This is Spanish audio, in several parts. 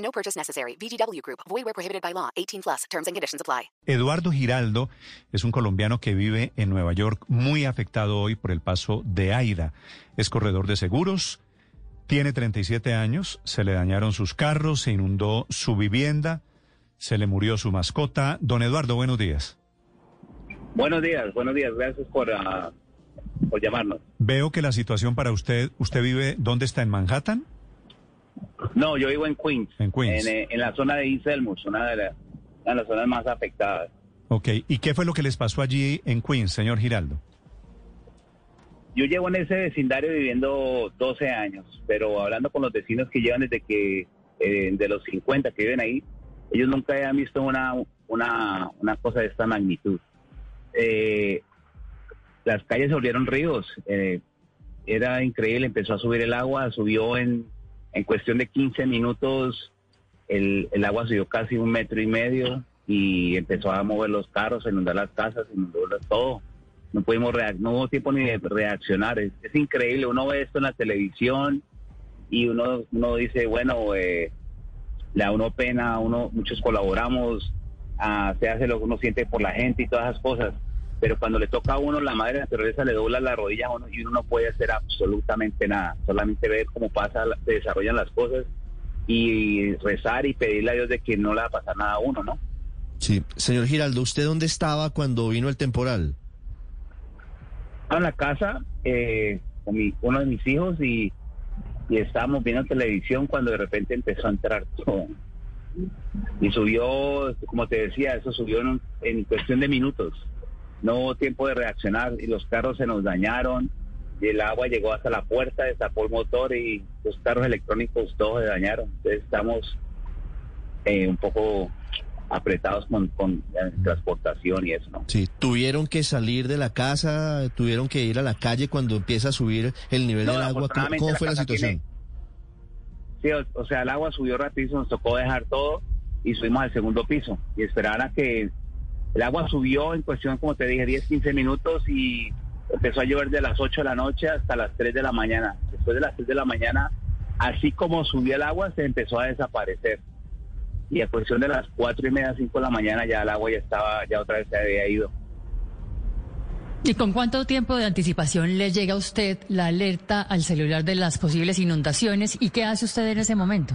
No purchase necessary. VGW Group. Void where prohibited by law. 18 plus. Terms and conditions apply. Eduardo Giraldo es un colombiano que vive en Nueva York, muy afectado hoy por el paso de Aida. Es corredor de seguros, tiene 37 años, se le dañaron sus carros, se inundó su vivienda, se le murió su mascota. Don Eduardo, buenos días. Buenos días, buenos días. Gracias por, ah, por llamarnos. Veo que la situación para usted, ¿usted vive dónde está? ¿En Manhattan? No, yo vivo en Queens. En Queens. En, eh, en la zona de East Elmhurst, una de, la- una de las zonas más afectadas. Ok, ¿y qué fue lo que les pasó allí en Queens, señor Giraldo? Yo llevo en ese vecindario viviendo 12 años, pero hablando con los vecinos que llevan desde que, eh, de los 50 que viven ahí, ellos nunca habían visto una, una, una cosa de esta magnitud. Eh, las calles se volvieron ríos, eh, era increíble, empezó a subir el agua, subió en, en cuestión de 15 minutos, el, el agua subió casi un metro y medio y empezó a mover los carros, a inundar las casas, inundó todo no pudimos no hubo tiempo ni de reaccionar. Es, es increíble, uno ve esto en la televisión y uno, uno dice, bueno, eh, le da uno pena, uno, muchos colaboramos, ah, se hace lo que uno siente por la gente y todas esas cosas. Pero cuando le toca a uno, la madre naturaleza le dobla la rodilla a uno y uno no puede hacer absolutamente nada, solamente ver cómo pasa, se desarrollan las cosas y rezar y pedirle a Dios de que no le va a pasar nada a uno, ¿no? Sí, señor Giraldo, ¿usted dónde estaba cuando vino el temporal? Estaba en la casa eh, con mi- uno de mis hijos y, y estábamos viendo televisión cuando de repente empezó a entrar todo. Y subió, como te decía, eso subió en, en cuestión de minutos. No hubo tiempo de reaccionar y los carros se nos dañaron y el agua llegó hasta la puerta, destapó el motor y los carros electrónicos todos se dañaron. Entonces estamos eh, un poco apretados con, con la transportación y eso, ¿no? Sí, tuvieron que salir de la casa, tuvieron que ir a la calle cuando empieza a subir el nivel No, del agua. ¿Cómo, la fue la situación? Sí, o, o sea, el agua subió rapidísimo, nos tocó dejar todo y subimos al segundo piso y esperar a que el agua subió en cuestión, como te dije, 10, 15 minutos y empezó a llover de las 8 de la noche hasta las 3 de la mañana. Después de las 3 de la mañana, así como subía el agua, se empezó a desaparecer. Y a cuestión de las 4 y media, 5 de la mañana, ya el agua ya estaba, ya otra vez se había ido. ¿Y con cuánto tiempo de anticipación le llega a usted la alerta al celular de las posibles inundaciones y qué hace usted en ese momento?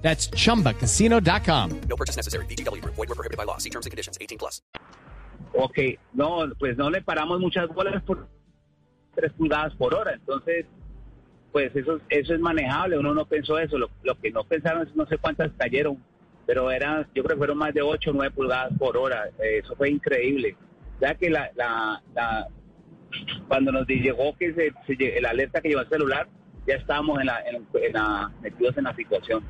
That's chumbacasino.com. No purchase necessary. VGW Group. Void where prohibited by law. See terms and conditions. 18 plus. Ok, no, pues no le paramos muchas bolas por 3 pulgadas por hora, entonces, pues eso, eso es manejable, uno no pensó eso, lo, lo que no pensaron es no sé cuántas cayeron, pero eran, yo creo que fueron más de 8 o 9 pulgadas por hora, eh, eso fue increíble. Ya que la, la, la- cuando nos llegó que se, se el alerta que llevó el celular, ya estábamos en la, en, en la, metidos en la situación.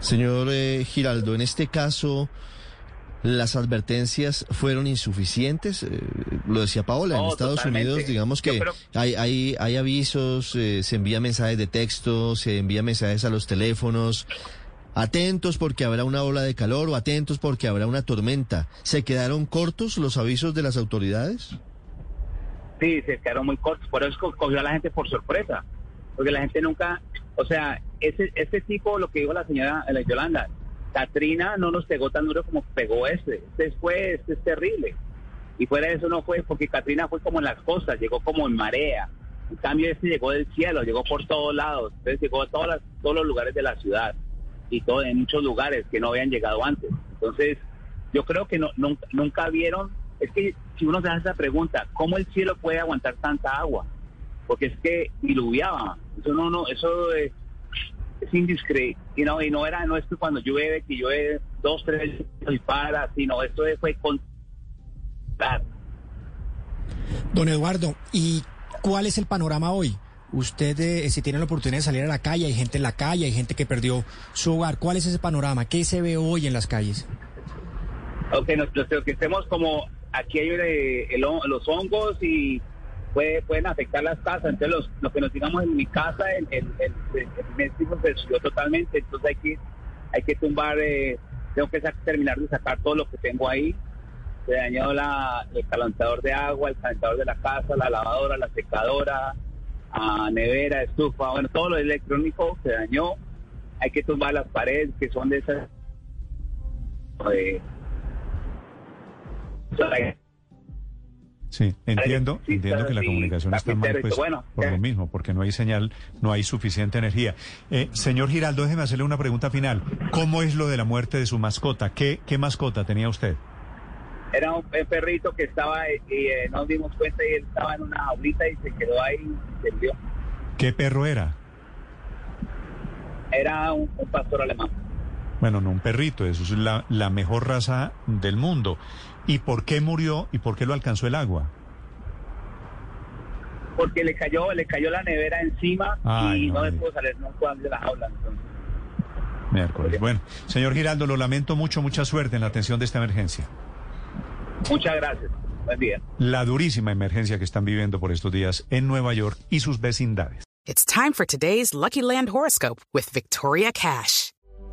Señor eh, Giraldo, en este caso, ¿las advertencias fueron insuficientes? Eh, lo decía Paola, en Estados totalmente. Unidos, digamos que creo- hay, hay, hay avisos, eh, se envían mensajes de texto, se envían mensajes a los teléfonos. Atentos porque habrá una ola de calor o atentos porque habrá una tormenta. ¿Se quedaron cortos los avisos de las autoridades? Sí, se quedaron muy cortos, por eso co- cogió a la gente por sorpresa, porque la gente nunca, o sea, ese, ese tipo, lo que dijo la señora eh, Yolanda, Katrina no nos pegó tan duro como pegó este, este fue, este es terrible, y fuera de eso no fue, porque Katrina fue como en las costas, llegó como en marea, en cambio este llegó del cielo, llegó por todos lados, entonces llegó a todas las, todos los lugares de la ciudad, y todo, en muchos lugares que no habían llegado antes, entonces yo creo que no, nunca, nunca vieron, es que si uno se hace esa pregunta, ¿cómo el cielo puede aguantar tanta agua? Porque es que diluviaba, eso no, no, eso es, es indiscreto, y no, y no era, no es que cuando llueve, que llueve dos, tres y para, sino esto fue con... Don Eduardo, ¿y cuál es el panorama hoy? Usted, eh, si tiene la oportunidad de salir a la calle, hay gente en la calle, hay gente que perdió su hogar. ¿Cuál es ese panorama? ¿Qué se ve hoy en las calles? Ok, nosotros que estemos como aquí hay eh, el- los hongos y puede, pueden afectar las casas. Entonces, los, lo que nos digamos en mi casa, el, el, el, el piso se subió totalmente. Entonces, hay que, hay que tumbar, eh, tengo que terminar de sacar todo lo que tengo ahí. Se dañó la, el calentador de agua, el calentador de la casa, la lavadora, la secadora, ah, nevera, estufa, bueno, todo lo electrónico se dañó. Hay que tumbar las paredes que son de esas. eh, Sí, entiendo, entiendo que la comunicación está mal, pues, por lo mismo, porque no hay señal, no hay suficiente energía. Eh, señor Giraldo, déjeme hacerle una pregunta final. ¿Cómo es lo de la muerte de su mascota? ¿Qué, qué mascota tenía usted? Era un, perrito que estaba eh, y eh, nos dimos cuenta y él estaba en una jaulita y se quedó ahí y se murió. ¿Qué perro era? Era un, un pastor alemán. Bueno, no un perrito, eso es la, la mejor raza del mundo. ¿Y por qué murió y por qué lo alcanzó el agua? Porque le cayó, le cayó la nevera encima Ay, y no no, me le pudo salir, no pudo de la jaula. Entonces. Miércoles. Bueno, señor Giraldo, lo lamento mucho, mucha suerte en la atención de esta emergencia. Muchas gracias. Buen día. La durísima emergencia que están viviendo por estos días en Nueva York y sus vecindades. It's time for today's Lucky Land horoscope with Victoria Cash.